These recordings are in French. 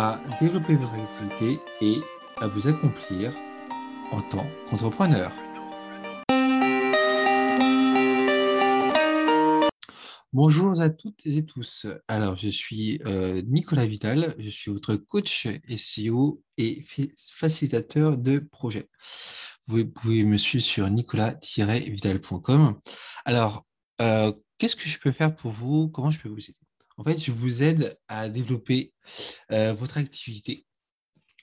à développer votre activité et à vous accomplir en tant qu'entrepreneur. Bonjour à toutes et tous. Alors, je suis euh, Nicolas Vital, je suis votre coach SEO et facilitateur de projet. Vous pouvez me suivre sur nicolas-vital.com. Alors, euh, qu'est-ce que je peux faire pour vous? Comment je peux vous aider? En fait, je vous aide à développer euh, votre activité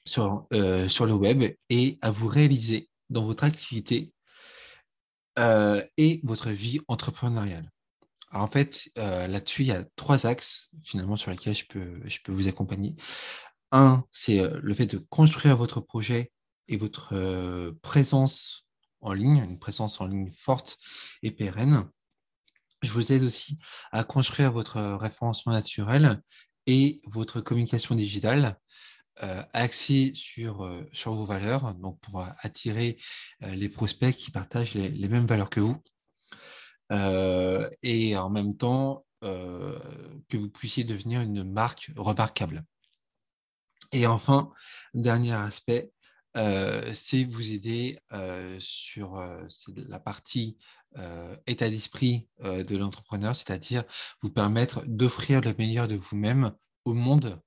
sur, euh, sur le web et à vous réaliser dans votre activité euh, et votre vie entrepreneuriale. en fait, là-dessus, il y a trois axes finalement sur lesquels je peux vous accompagner. Un, c'est le fait de construire votre projet et votre présence en ligne, une présence en ligne forte et pérenne. Je vous aide aussi à construire votre référencement naturel et votre communication digitale euh, axée sur, euh, sur vos valeurs, donc pour attirer euh, les prospects qui partagent les, mêmes valeurs que vous. et en même temps, que vous puissiez devenir une marque remarquable. Et enfin, dernier aspect, c'est vous aider sur la partie état d'esprit de l'entrepreneur, c'est-à-dire vous permettre d'offrir le meilleur de vous-même au monde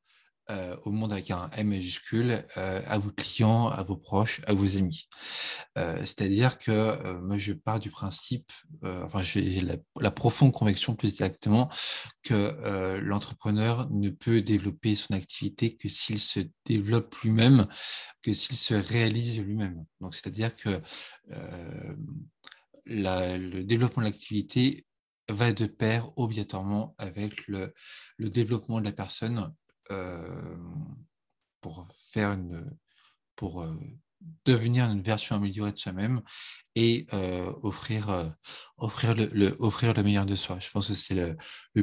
euh, au monde avec un M majuscule, euh, à vos clients, à vos proches, à vos amis. Euh, c'est-à-dire que moi, je pars du principe, enfin, j'ai la, profonde conviction plus exactement que l'entrepreneur ne peut développer son activité que s'il se développe lui-même, que s'il se réalise lui-même. Donc, c'est-à-dire que le développement de l'activité va de pair obligatoirement avec le, développement de la personne pour faire une, pour euh, devenir une version améliorée de soi-même et euh, offrir, le, meilleur de soi. Je pense que c'est le,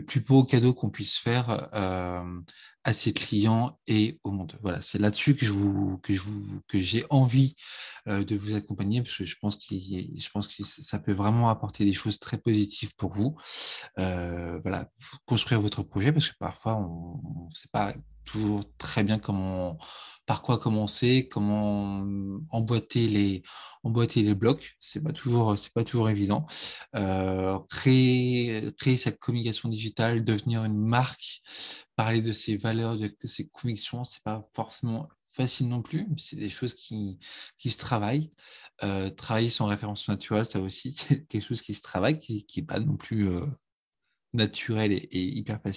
plus beau cadeau qu'on puisse faire à ses clients et au monde. Voilà, c'est là-dessus que j'ai envie de vous accompagner parce que je pense qu'il, je pense que ça peut vraiment apporter des choses très positives pour vous. voilà, construire votre projet parce que parfois on ne sait pas toujours très bien comment, par quoi commencer, comment emboîter les, emboîter les blocs. C'est pas toujours, c'est pas toujours évident. créer, créer sa communication digitale, devenir une marque, parler de ses valeurs, de ses convictions, c'est pas forcément facile non plus. C'est des choses qui, qui se travaillent. Euh, travailler son référence naturelle, ça aussi, c'est quelque chose qui se travaille, qui n'est pas non plus euh, naturel et, hyper facile.